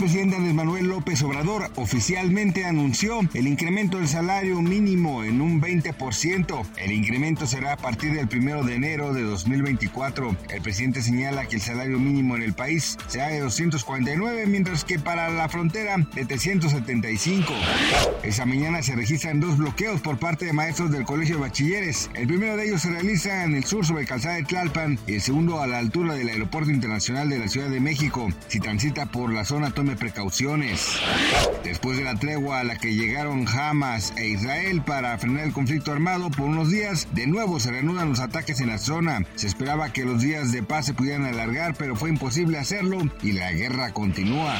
Presidente Andrés Manuel López Obrador oficialmente anunció el incremento del salario mínimo en un 20%. El incremento será a partir del primero de enero de 2024. El presidente señala que el salario mínimo en el país será de 249, mientras que para la frontera de 375. Esa mañana se registran dos bloqueos por parte de maestros del Colegio de Bachilleres. El primero de ellos se realiza en el sur sobre calzada de Tlalpan y el segundo a la altura del Aeropuerto Internacional de la Ciudad de México. Si transita por la zona tome precauciones. Después de la tregua a la que llegaron Hamas e Israel para frenar el conflicto armado por unos días, de nuevo se reanudan los ataques en la zona. Se esperaba que los días de paz se pudieran alargar, pero fue imposible hacerlo y la guerra continúa.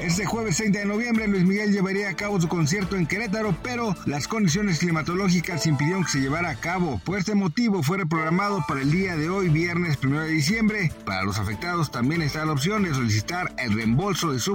Este jueves 30 de noviembre, Luis Miguel llevaría a cabo su concierto en Querétaro, pero las condiciones climatológicas impidieron que se llevara a cabo. Por este motivo fue reprogramado para el día de hoy, viernes 1 de diciembre. Para los afectados también está la opción de solicitar el reembolso de su